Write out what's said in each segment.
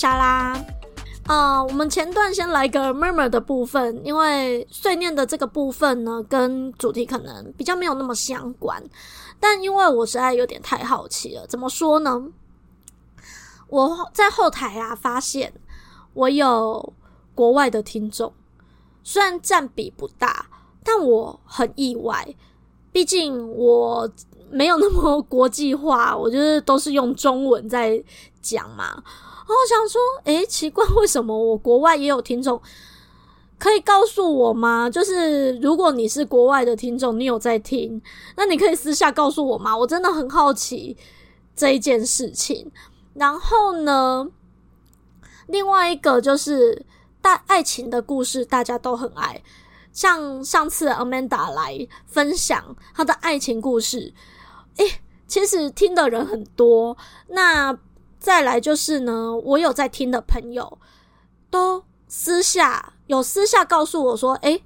我是莎拉，啊、呃，我们前段先来个 murmur 的部分，因为碎念的这个部分呢，跟主题可能比较没有那么相关，但因为我实在有点太好奇了，怎么说呢？我在后台啊发现我有国外的听众，虽然占比不大，但我很意外，毕竟我没有那么国际化，我就是都是用中文在讲嘛。我想说，诶，奇怪，为什么我国外也有听众？可以告诉我吗？就是如果你是国外的听众，你有在听，那你可以私下告诉我吗？我真的很好奇这一件事情。然后呢，另外一个就是大爱情的故事，大家都很爱。像上次 Amanda 来分享她的爱情故事，诶，其实听的人很多。那再来就是呢，我有在听的朋友，都私下有私下告诉我说，诶，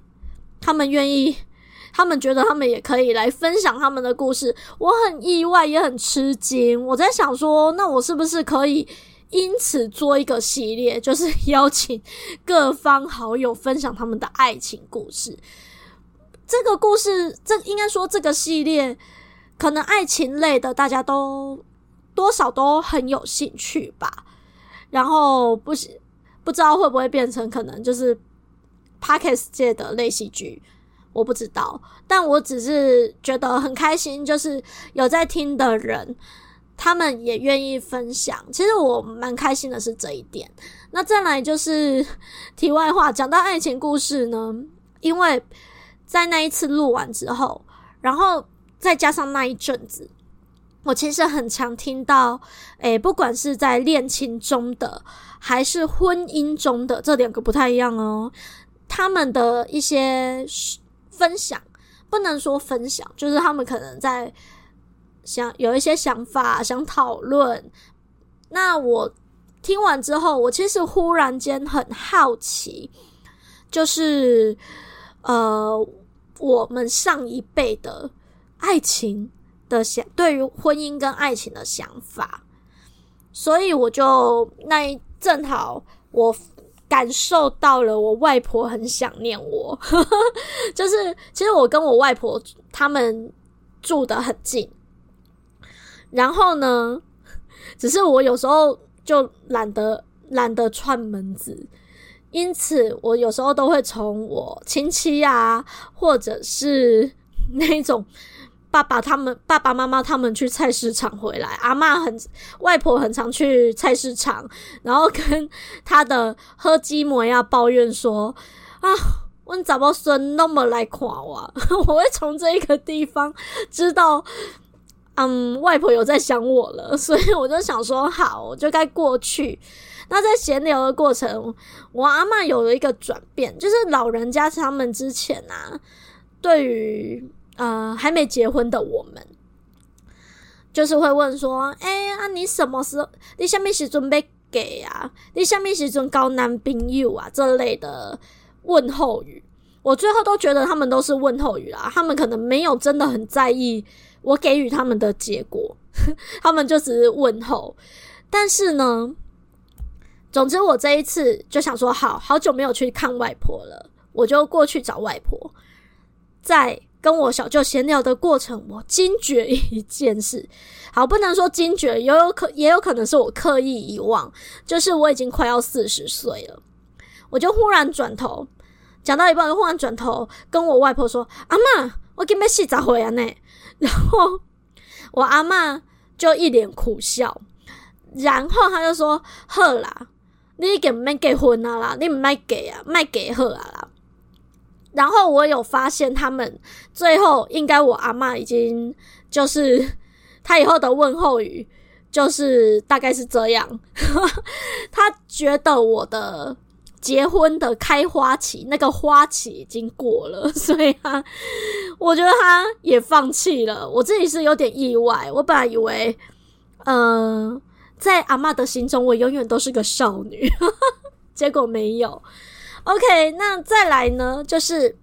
他们愿意，他们觉得他们也可以来分享他们的故事。我很意外，也很吃惊。我在想说，那我是不是可以因此做一个系列，就是邀请各方好友分享他们的爱情故事？这个故事，这应该说这个系列，可能爱情类的大家都。多少都很有兴趣吧，然后不不知道会不会变成可能就是 Podcast 界的类戏剧，我不知道，但我只是觉得很开心，就是有在听的人，他们也愿意分享。其实我蛮开心的是这一点。那再来就是 题外话，讲到爱情故事呢，因为在那一次录完之后，然后再加上那一阵子。我其实很常听到，诶，不管是在恋情中的，还是婚姻中的，这两个不太一样哦。他们的一些分享，不能说分享，就是他们可能在想有一些想法，想讨论。那我听完之后，我其实忽然间很好奇，就是呃，我们上一辈的爱情。的想对于婚姻跟爱情的想法，所以我就那一正好我感受到了我外婆很想念我，就是其实我跟我外婆他们住得很近，然后呢，只是我有时候就懒得懒得串门子，因此我有时候都会从我亲戚啊，或者是那种。爸爸他们爸爸妈妈他们去菜市场回来，阿嬷很外婆很常去菜市场，然后跟他的喝鸡母要抱怨说啊，我怎么孙那么来夸我？我会从这一个地方知道，嗯，外婆有在想我了，所以我就想说好，我就该过去。那在闲聊的过程，我阿嬷有了一个转变，就是老人家他们之前啊，对于。呃，还没结婚的我们，就是会问说：“哎、欸、啊，你什么时候？你什么时准备给啊？你什么时准交男朋友啊？”这类的问候语，我最后都觉得他们都是问候语啦。他们可能没有真的很在意我给予他们的结果，他们就只是问候。但是呢，总之我这一次就想说，好好久没有去看外婆了，我就过去找外婆，在。跟我小舅闲聊的过程，我惊觉一件事。好，不能说惊觉，也有可也有可能是我刻意遗忘。就是我已经快要四十岁了，我就忽然转头，讲到一半，就忽然转头跟我外婆说：“阿妈，我今要死十岁了呢。”然后我阿妈就一脸苦笑，然后他就说：“好啦，你已经没结婚啊啦，你唔卖给啊，卖给好啊啦。”然后我有发现他们最后应该我阿嬷已经就是他以后的问候语就是大概是这样，他觉得我的。结婚的开花期，那个花期已经过了，所以他，我觉得他也放弃了。我自己是有点意外，我本来以为，嗯、在阿嬷的心中，我永远都是个少女，结果没有。OK，那再来呢，就是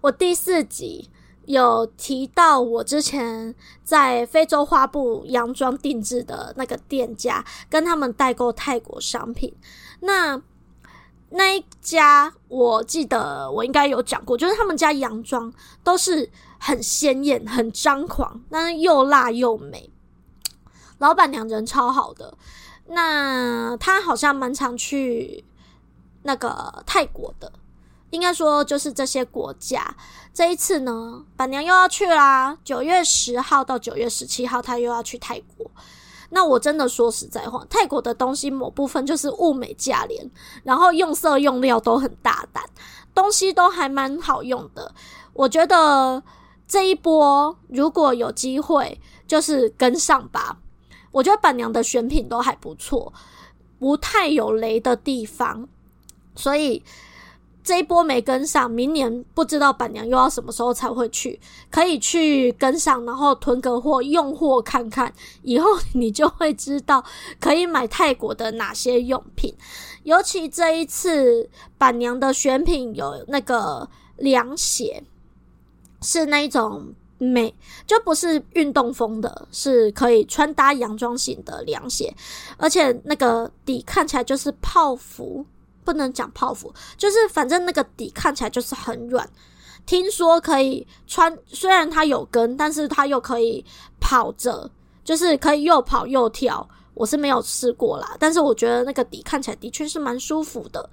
我第四集有提到，我之前在非洲花布洋装定制的那个店家，跟他们代购泰国商品，那。那一家我记得我应该有讲过，就是他们家洋装都是很鲜艳、很张狂，但是又辣又美。老板娘人超好的，那他好像蛮常去那个泰国的，应该说就是这些国家。这一次呢，板娘又要去啦，九月十号到九月十七号，她又要去泰国。那我真的说实在话，泰国的东西某部分就是物美价廉，然后用色用料都很大胆，东西都还蛮好用的。我觉得这一波如果有机会，就是跟上吧。我觉得板娘的选品都还不错，不太有雷的地方，所以。这一波没跟上，明年不知道板娘又要什么时候才会去，可以去跟上，然后囤个货，用货看看，以后你就会知道可以买泰国的哪些用品。尤其这一次板娘的选品有那个凉鞋，是那一种美，就不是运动风的，是可以穿搭洋装型的凉鞋，而且那个底看起来就是泡芙。不能讲泡芙，就是反正那个底看起来就是很软。听说可以穿，虽然它有跟，但是它又可以跑着，就是可以又跑又跳。我是没有试过啦，但是我觉得那个底看起来的确是蛮舒服的。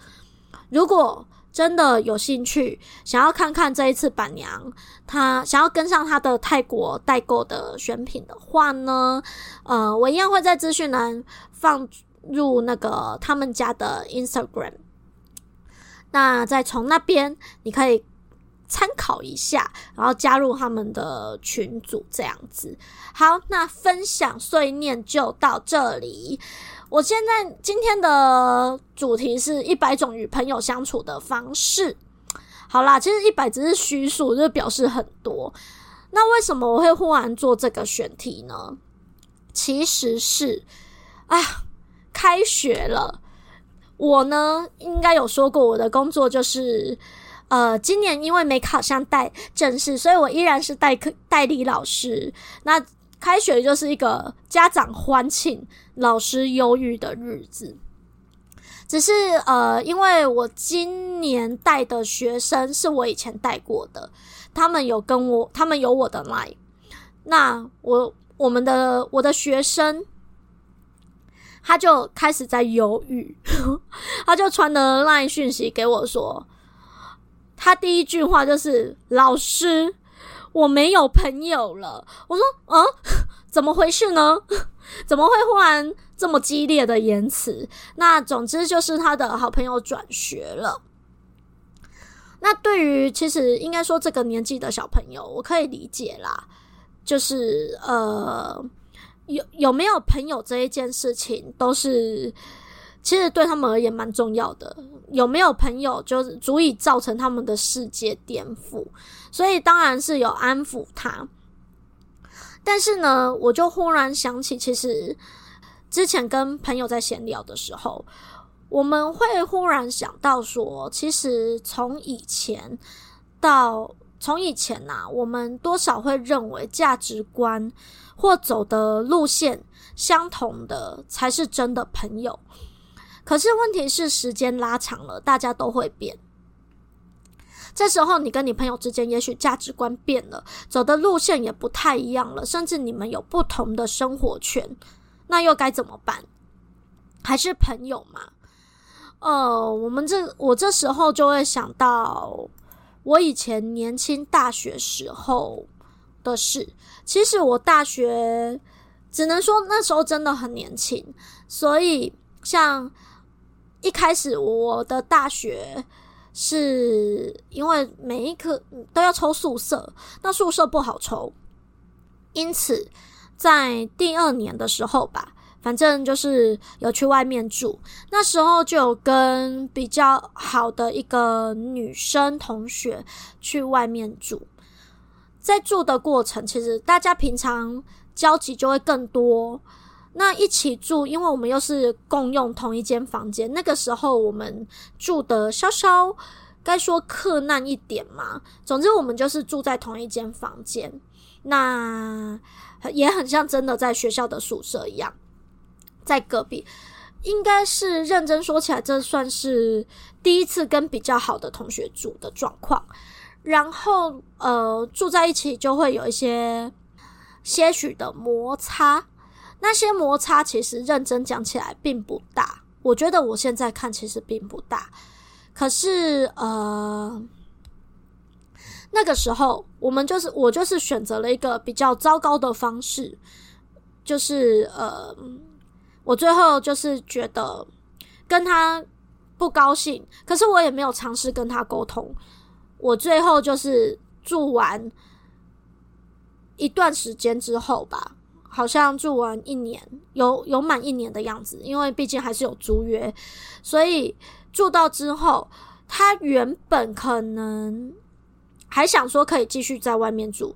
如果真的有兴趣，想要看看这一次板娘她想要跟上她的泰国代购的选品的话呢，呃，我一样会在资讯栏放。入那个他们家的 Instagram，那再从那边你可以参考一下，然后加入他们的群组这样子。好，那分享碎念就到这里。我现在今天的主题是一百种与朋友相处的方式。好啦，其实一百只是虚数，就表示很多。那为什么我会忽然做这个选题呢？其实是，啊。开学了，我呢应该有说过，我的工作就是，呃，今年因为没考上代正式，所以我依然是代课代理老师。那开学就是一个家长欢庆、老师忧郁的日子。只是呃，因为我今年带的学生是我以前带过的，他们有跟我，他们有我的来。那我我们的我的学生。他就开始在犹豫，他就传了 LINE 讯息给我说，他第一句话就是：“老师，我没有朋友了。”我说：“嗯，怎么回事呢？怎么会忽然这么激烈的言辞？”那总之就是他的好朋友转学了。那对于其实应该说这个年纪的小朋友，我可以理解啦，就是呃。有有没有朋友这一件事情，都是其实对他们而言蛮重要的。有没有朋友，就是足以造成他们的世界颠覆。所以当然是有安抚他。但是呢，我就忽然想起，其实之前跟朋友在闲聊的时候，我们会忽然想到说，其实从以前到从以前呐、啊，我们多少会认为价值观。或走的路线相同的才是真的朋友。可是问题是，时间拉长了，大家都会变。这时候，你跟你朋友之间也许价值观变了，走的路线也不太一样了，甚至你们有不同的生活圈，那又该怎么办？还是朋友吗？呃，我们这我这时候就会想到，我以前年轻大学时候的事。其实我大学只能说那时候真的很年轻，所以像一开始我的大学是因为每一科都要抽宿舍，那宿舍不好抽，因此在第二年的时候吧。反正就是有去外面住，那时候就有跟比较好的一个女生同学去外面住。在住的过程，其实大家平常交集就会更多。那一起住，因为我们又是共用同一间房间，那个时候我们住的稍稍该说克难一点嘛。总之，我们就是住在同一间房间，那也很像真的在学校的宿舍一样。在隔壁，应该是认真说起来，这算是第一次跟比较好的同学住的状况。然后，呃，住在一起就会有一些些许的摩擦。那些摩擦其实认真讲起来并不大，我觉得我现在看其实并不大。可是，呃，那个时候我们就是我就是选择了一个比较糟糕的方式，就是呃。我最后就是觉得跟他不高兴，可是我也没有尝试跟他沟通。我最后就是住完一段时间之后吧，好像住完一年，有有满一年的样子，因为毕竟还是有租约，所以住到之后，他原本可能还想说可以继续在外面住，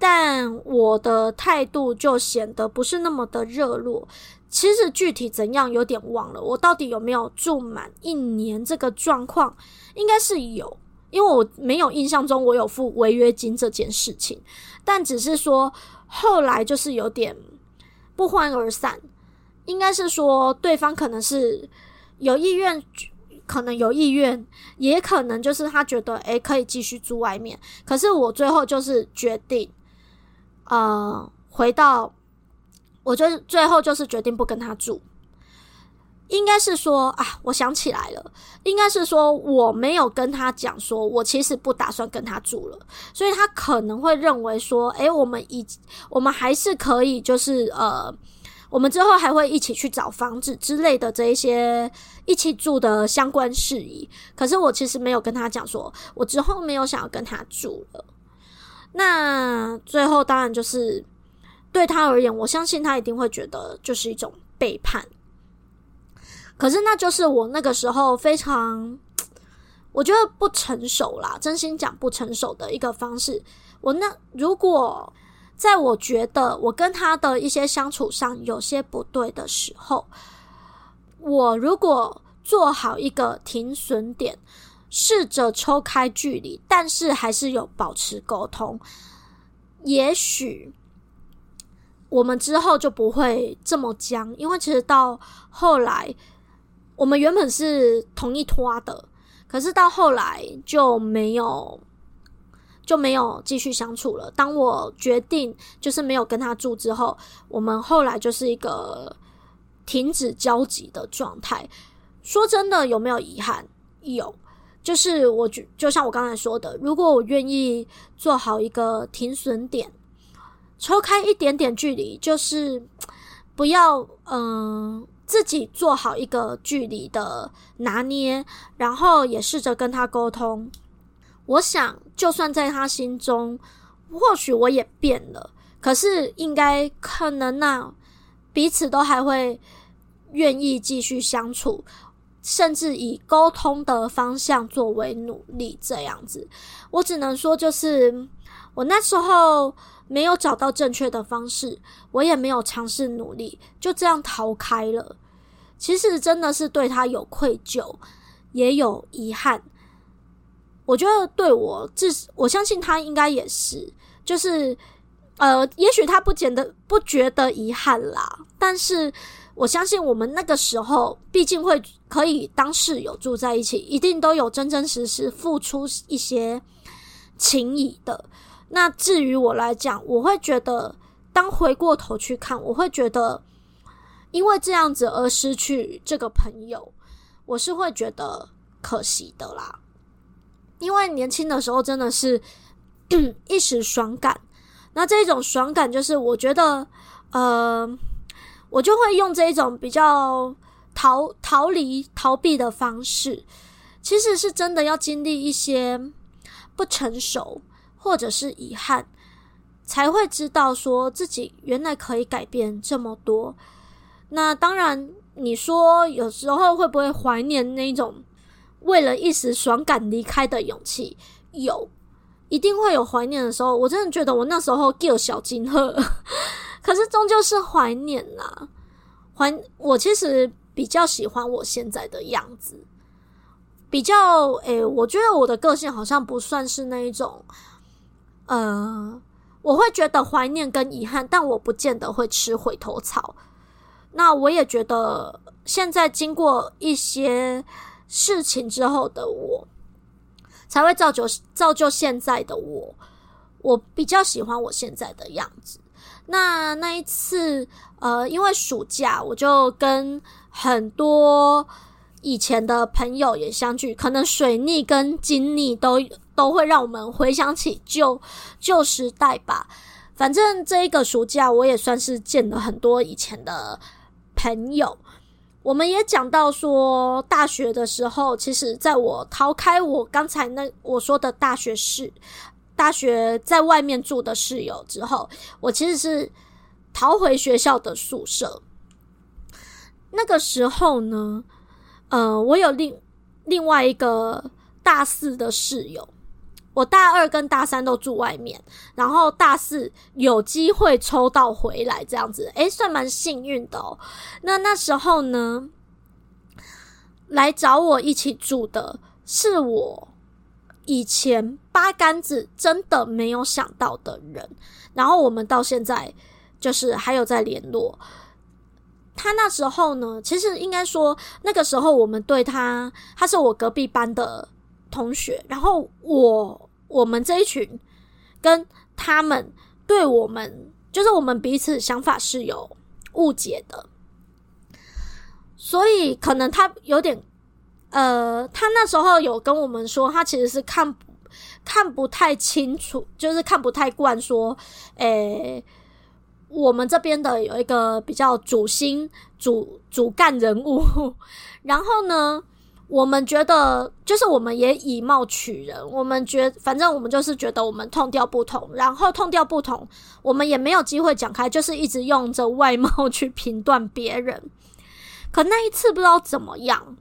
但我的态度就显得不是那么的热络。其实具体怎样有点忘了，我到底有没有住满一年这个状况，应该是有，因为我没有印象中我有付违约金这件事情，但只是说后来就是有点不欢而散，应该是说对方可能是有意愿，可能有意愿，也可能就是他觉得诶可以继续住外面，可是我最后就是决定，呃，回到。我就最后就是决定不跟他住，应该是说啊，我想起来了，应该是说我没有跟他讲说，我其实不打算跟他住了，所以他可能会认为说，诶，我们以我们还是可以，就是呃，我们之后还会一起去找房子之类的这一些一起住的相关事宜。可是我其实没有跟他讲说，我之后没有想要跟他住了。那最后当然就是。对他而言，我相信他一定会觉得就是一种背叛。可是那就是我那个时候非常，我觉得不成熟啦，真心讲不成熟的一个方式。我那如果在我觉得我跟他的一些相处上有些不对的时候，我如果做好一个停损点，试着抽开距离，但是还是有保持沟通，也许。我们之后就不会这么僵，因为其实到后来，我们原本是同一拖的，可是到后来就没有就没有继续相处了。当我决定就是没有跟他住之后，我们后来就是一个停止交集的状态。说真的，有没有遗憾？有，就是我就就像我刚才说的，如果我愿意做好一个停损点。抽开一点点距离，就是不要嗯、自己做好一个距离的拿捏，然后也试着跟他沟通。我想，就算在他心中，或许我也变了，可是应该可能那、彼此都还会愿意继续相处，甚至以沟通的方向作为努力这样子。我只能说，就是我那时候。没有找到正确的方式，我也没有尝试努力，就这样逃开了。其实真的是对他有愧疚，也有遗憾。我觉得对我，至我相信他应该也是，就是呃，也许他不觉得不觉得遗憾啦，但是我相信我们那个时候，毕竟会可以当室友住在一起，一定都有真真实实付出一些情谊的。那至于我来讲，我会觉得，当回过头去看，我会觉得，因为这样子而失去这个朋友，我是会觉得可惜的啦。因为年轻的时候真的是 一时爽感，那这种爽感就是我觉得，呃，我就会用这一种比较逃逃离、逃避的方式，其实是真的要经历一些不成熟或者是遗憾，才会知道说自己原来可以改变这么多。那当然，你说有时候会不会怀念那种为了一时爽感离开的勇气？有，一定会有怀念的时候。我真的觉得我那时候叫小金鹤，可是终究是怀念呐。怀，我其实比较喜欢我现在的样子。比较诶、我觉得我的个性好像不算是那一种，呃，我会觉得怀念跟遗憾，但我不见得会吃回头草。那我也觉得，现在经过一些事情之后的我，才会造就造就现在的我。我比较喜欢我现在的样子。那那一次，呃，因为暑假，我就跟很多。以前的朋友也相聚，可能水逆跟金逆都都会让我们回想起旧旧时代吧。反正这一个暑假，我也算是见了很多以前的朋友。我们也讲到说，大学的时候，其实在我逃开我刚才那我说的大学室，大学在外面住的室友之后，我其实是逃回学校的宿舍。那个时候呢，呃，我有另另外一个大四的室友，我大二跟大三都住外面，然后大四有机会抽到回来这样子，诶，算蛮幸运的哦。那那时候呢，来找我一起住的是我以前八竿子真的没有想到的人，然后我们到现在就是还有在联络。他那时候呢，其实应该说那个时候我们对他，他是我隔壁班的同学，然后我我们这一群跟他们对我们，就是我们彼此想法是有误解的，所以可能他有点，呃，他那时候有跟我们说，他其实是看看不太清楚，就是看不太惯说，诶。我们这边的有一个比较主心主主干人物，然后呢，我们觉得就是我们也以貌取人，我们觉反正我们就是觉得我们痛调不同，然后痛调不同，我们也没有机会讲开，就是一直用着外貌去评断别人。可那一次不知道怎么样，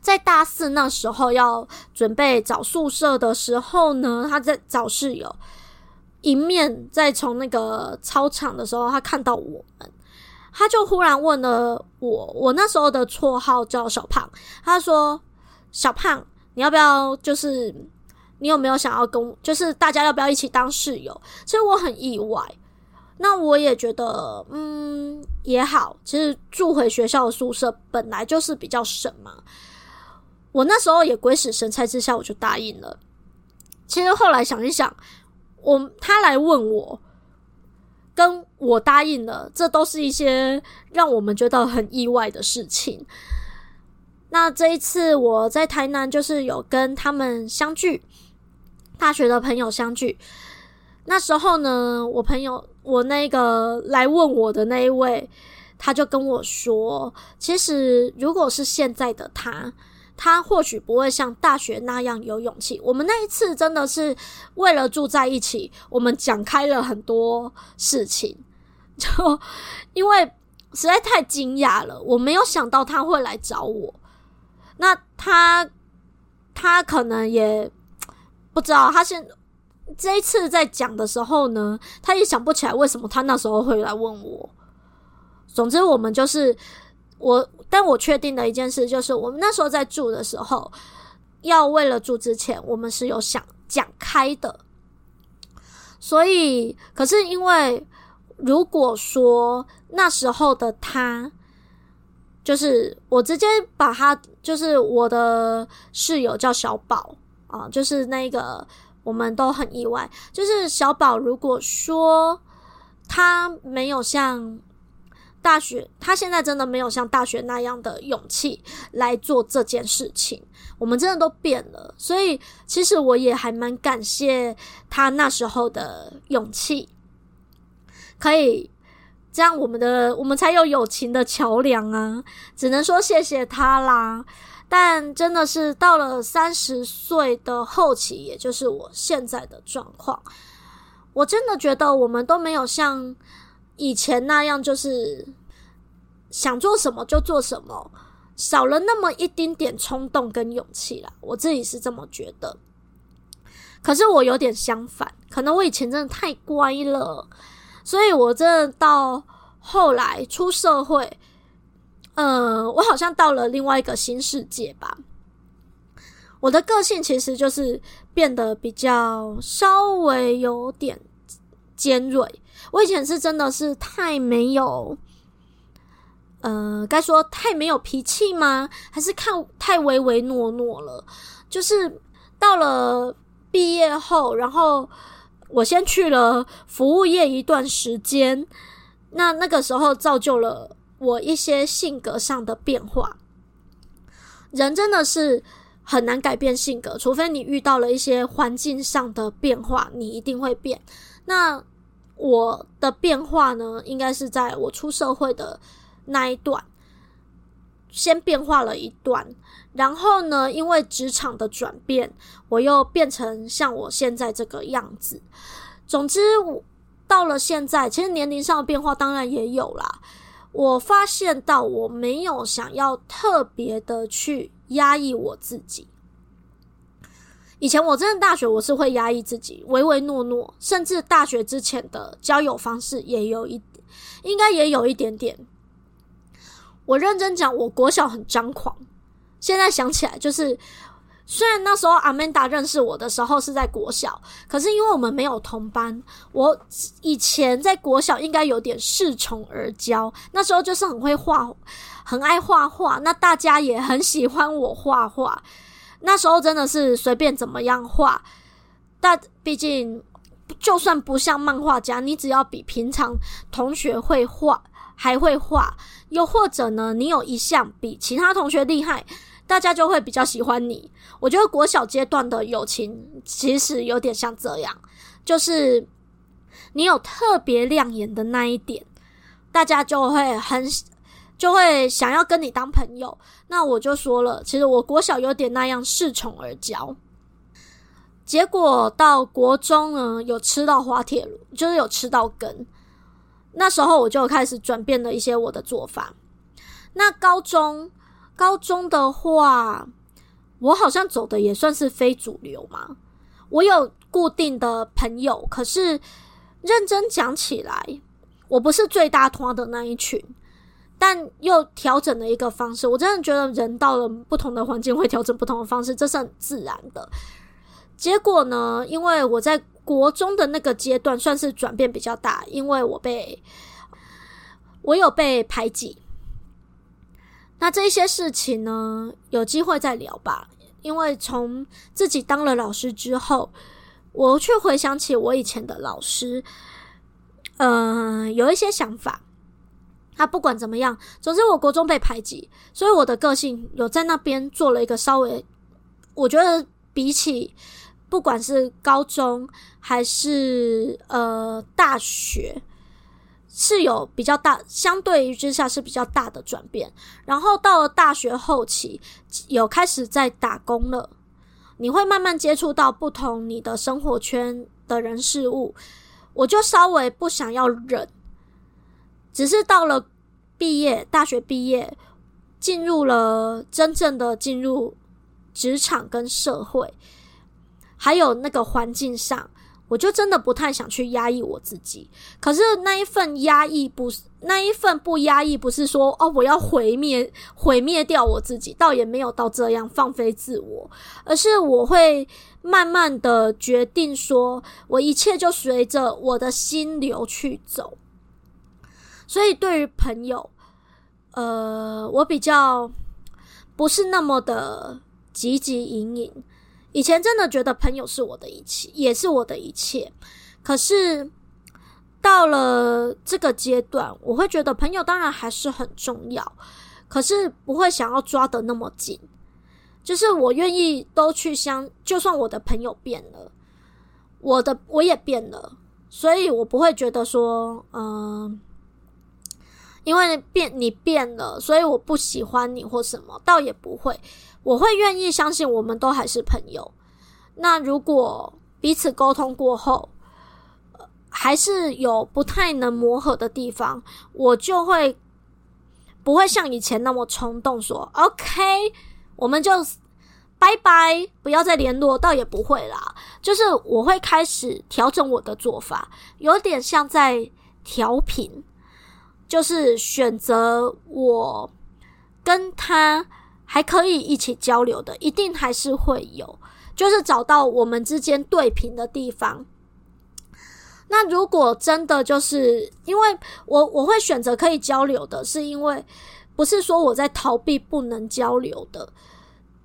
在大四那时候要准备找宿舍的时候呢，他在找室友。迎面在从那个操场的时候，他看到我们，他就忽然问了我，我那时候的绰号叫小胖，他说：“小胖，你要不要？就是你有没有想要跟，就是大家要不要一起当室友？”其实我很意外，那我也觉得，嗯，也好。其实住回学校的宿舍本来就是比较省嘛。我那时候也鬼使神差之下，我就答应了。其实后来想一想。我他来问我，跟我答应了，这都是一些让我们觉得很意外的事情。那这一次我在台南，就是有跟他们相聚，大学的朋友相聚。那时候呢，我朋友我那个来问我的那一位，他就跟我说，其实如果是现在的他。他或许不会像大学那样有勇气。我们那一次真的是为了住在一起，我们讲开了很多事情，就因为实在太惊讶了，我没有想到他会来找我。那他他可能也不知道，他现这一次在讲的时候呢，他也想不起来为什么他那时候会来问我。总之，我们就是。我，但我确定的一件事就是，我们那时候在住的时候，要为了住之前，我们是有想讲开的。所以，可是因为如果说那时候的他，就是我直接把他，就是我的室友叫小宝啊，就是那个我们都很意外，就是小宝如果说他没有像。大学，他现在真的没有像大学那样的勇气来做这件事情。我们真的都变了，所以其实我也还蛮感谢他那时候的勇气，可以这样，我们的我们才有友情的桥梁啊！只能说谢谢他啦。但真的是到了三十岁的后期，也就是我现在的状况，我真的觉得我们都没有像以前那样，就是想做什么就做什么，少了那么一丁点冲动跟勇气啦。我自己是这么觉得。可是我有点相反，可能我以前真的太乖了，所以我真的到后来出社会。嗯，我好像到了另外一个新世界吧。我的个性其实就是变得比较稍微有点尖锐。我以前是真的是太没有，呃，该说太没有脾气吗？还是看太唯唯诺诺了？就是到了毕业后，然后我先去了服务业一段时间，那那个时候造就了。我一些性格上的变化，人真的是很难改变性格，除非你遇到了一些环境上的变化，你一定会变。那我的变化呢，应该是在我出社会的那一段，先变化了一段，然后呢，因为职场的转变，我又变成像我现在这个样子。总之，我到了现在，其实年龄上的变化当然也有啦。我发现到我没有想要特别的去压抑我自己。以前我真的大学我是会压抑自己，唯唯诺诺，甚至大学之前的交友方式也有一点，应该也有一点点。我认真讲，我国小很张狂，现在想起来就是。虽然那时候阿曼达认识我的时候是在国小，可是因为我们没有同班，我以前在国小应该有点恃宠而骄。那时候就是很会画，很爱画画，那大家也很喜欢我画画。那时候真的是随便怎么样画，但毕竟就算不像漫画家，你只要比平常同学会画，还会画，又或者呢，你有一项比其他同学厉害。大家就会比较喜欢你。我觉得国小阶段的友情其实有点像这样，就是你有特别亮眼的那一点，大家就会很就会想要跟你当朋友。那我就说了，其实我国小有点那样恃宠而骄。结果到国中呢，有吃到滑铁卢，就是有吃到根。那时候我就开始转变了一些我的做法。那高中。高中的话，我好像走的也算是非主流嘛。我有固定的朋友，可是认真讲起来，我不是最大团的那一群。但又调整了一个方式，我真的觉得人到了不同的环境会调整不同的方式，这是很自然的。结果呢，因为我在国中的那个阶段算是转变比较大，因为我被我有被排挤。那这些事情呢，有机会再聊吧。因为从自己当了老师之后，我却回想起我以前的老师，嗯、有一些想法。他不管怎么样，总之我国中被排挤，所以我的个性有在那边做了一个稍微，我觉得比起不管是高中还是呃大学。是有比较大，相对于之下是比较大的转变。然后到了大学后期，有开始在打工了，你会慢慢接触到不同你的生活圈的人事物。我就稍微不想要忍，只是到了毕业，大学毕业，进入了真正的进入职场跟社会，还有那个环境上。我就真的不太想去压抑我自己，可是那一份压抑不是，那一份不压抑，不是说哦，我要毁灭毁灭掉我自己，倒也没有到这样放飞自我，而是我会慢慢的决定说，我一切就随着我的心流去走。所以对于朋友，呃，我比较不是那么的汲汲营营。以前真的觉得朋友是我的一切，也是我的一切。可是到了这个阶段，我会觉得朋友当然还是很重要，可是不会想要抓得那么紧。就是我愿意都去相，就算我的朋友变了，我的我也变了，所以我不会觉得说，嗯、因为变你变了，所以我不喜欢你或什么，倒也不会。我会愿意相信我们都还是朋友。那如果彼此沟通过后，还是有不太能磨合的地方，我就会不会像以前那么冲动说 “OK”，我们就拜拜，不要再联络，倒也不会啦。就是我会开始调整我的做法，有点像在调频，就是选择我跟他还可以一起交流的，一定还是会有，就是找到我们之间对频的地方。那如果真的就是因为我我会选择可以交流的，是因为不是说我在逃避不能交流的，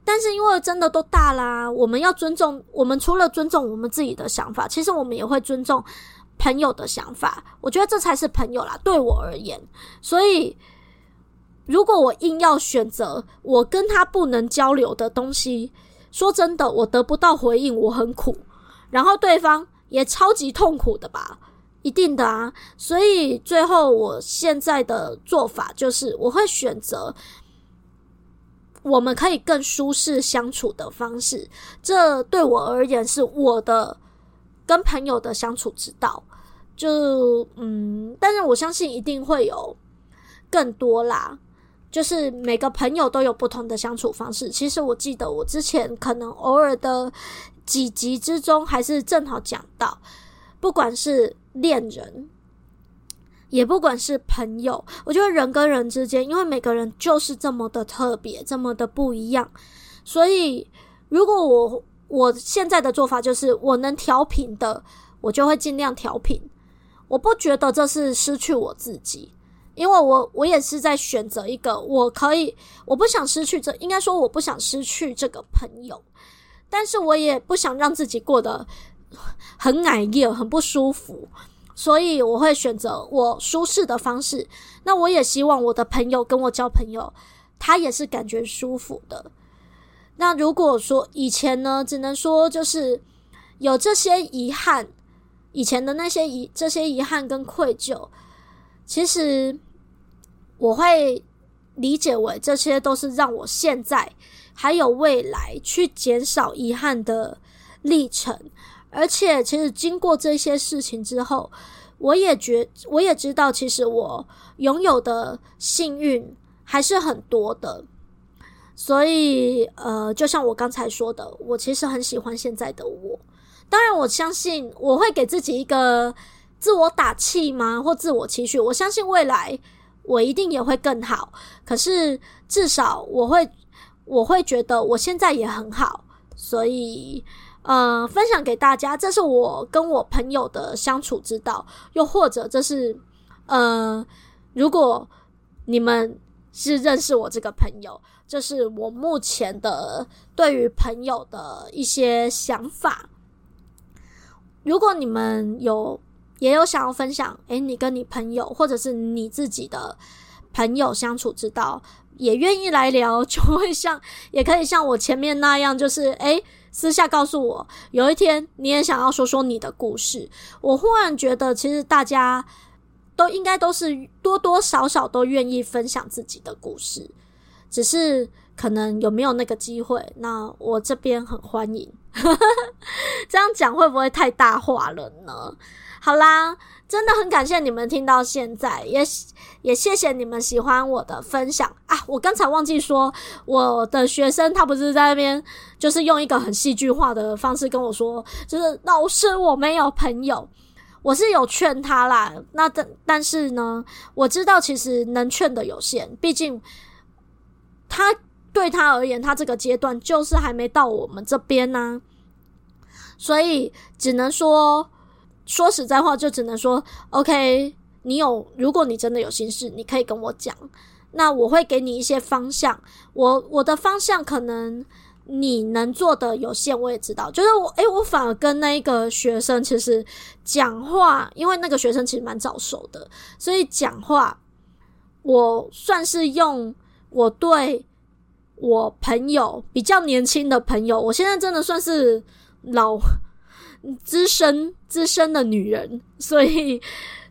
但是因为真的都大啦，我们要尊重，我们除了尊重我们自己的想法，其实我们也会尊重朋友的想法。我觉得这才是朋友啦，对我而言。所以如果我硬要选择我跟他不能交流的东西，说真的，我得不到回应，我很苦，然后对方。也超级痛苦的吧，一定的啊。所以最后，我现在的做法就是，我会选择我们可以更舒适相处的方式。这对我而言是我的跟朋友的相处之道。就嗯，但是我相信一定会有更多啦。就是每个朋友都有不同的相处方式。其实我记得我之前可能偶尔的。几集之中，还是正好讲到，不管是恋人，也不管是朋友，我觉得人跟人之间，因为每个人就是这么的特别，这么的不一样，所以如果我我现在的做法就是，我能调频的，我就会尽量调频。我不觉得这是失去我自己，因为我我也是在选择一个我可以，我不想失去这，应该说我不想失去这个朋友。但是我也不想让自己过得很矮硬，很不舒服，所以我会选择我舒适的方式。那我也希望我的朋友跟我交朋友，他也是感觉舒服的。那如果说以前呢，只能说就是有这些遗憾，以前的那些遗这些遗憾跟愧疚，其实我会理解为这些都是让我现在。还有未来去减少遗憾的历程，而且其实经过这些事情之后，我也觉我也知道，其实我拥有的幸运还是很多的。所以，呃，就像我刚才说的，我其实很喜欢现在的我。当然，我相信我会给自己一个自我打气吗？或自我期许？我相信未来我一定也会更好。可是，至少我会。我会觉得我现在也很好，所以，呃，分享给大家，这是我跟我朋友的相处之道。又或者，这是，呃，如果你们是认识我这个朋友，这是我目前的对于朋友的一些想法。如果你们有也有想要分享，诶，你跟你朋友或者是你自己的朋友相处之道。也愿意来聊，就会像，也可以像我前面那样，就是诶，私下告诉我，有一天你也想要说说你的故事。我忽然觉得，其实大家都应该都是多多少少都愿意分享自己的故事，只是可能有没有那个机会。那我这边很欢迎，这样讲会不会太大话了呢？好啦。真的很感谢你们听到现在，也也谢谢你们喜欢我的分享啊！我刚才忘记说，我的学生他不是在那边，就是用一个很戏剧化的方式跟我说，就是老师我没有朋友，我是有劝他啦。那但但是呢，我知道其实能劝的有限，毕竟他对他而言，他这个阶段就是还没到我们这边呢，所以只能说。说实在话，就只能说，OK，你有，如果你真的有心事，你可以跟我讲，那我会给你一些方向。我我的方向可能你能做的有限，我也知道。就是我，诶，我反而跟那个学生其实讲话，因为那个学生其实蛮早熟的，所以讲话我算是用我对我朋友比较年轻的朋友，我现在真的算是老。资深资深的女人，所以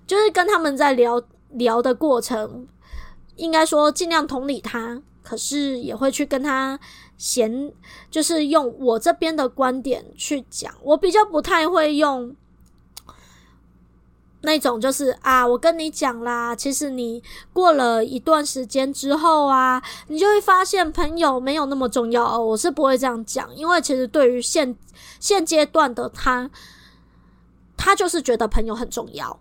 就是跟他们在聊聊的过程，应该说尽量同理他，可是也会去跟他闲，就是用我这边的观点去讲。我比较不太会用那种，就是啊，我跟你讲啦，其实你过了一段时间之后啊，你就会发现朋友没有那么重要哦。我是不会这样讲，因为其实对于现现阶段的他，他就是觉得朋友很重要。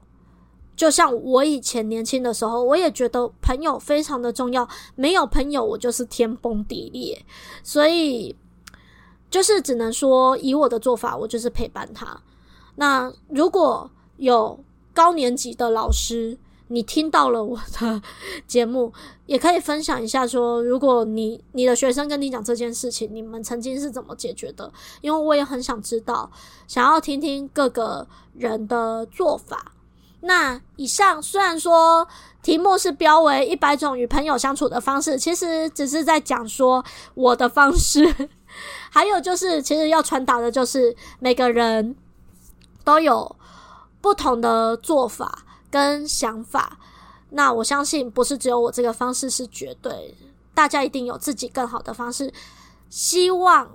就像我以前年轻的时候，我也觉得朋友非常的重要，没有朋友我就是天崩地裂，所以就是只能说以我的做法，我就是陪伴他。那如果有高年级的老师，你听到了我的节目，也可以分享一下说，如果你你的学生跟你讲这件事情，你们曾经是怎么解决的？因为我也很想知道，想要听听各个人的做法。那以上虽然说题目是标为一百种与朋友相处的方式，其实只是在讲说我的方式，还有就是其实要传达的就是每个人都有不同的做法跟想法。那我相信不是只有我这个方式是绝对，大家一定有自己更好的方式。希望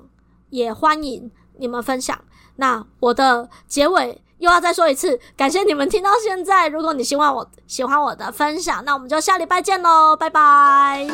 也欢迎你们分享。那我的结尾。又要再说一次，感谢你们听到现在。如果你喜欢我喜欢我的分享，那我们就下礼拜见喽，拜拜。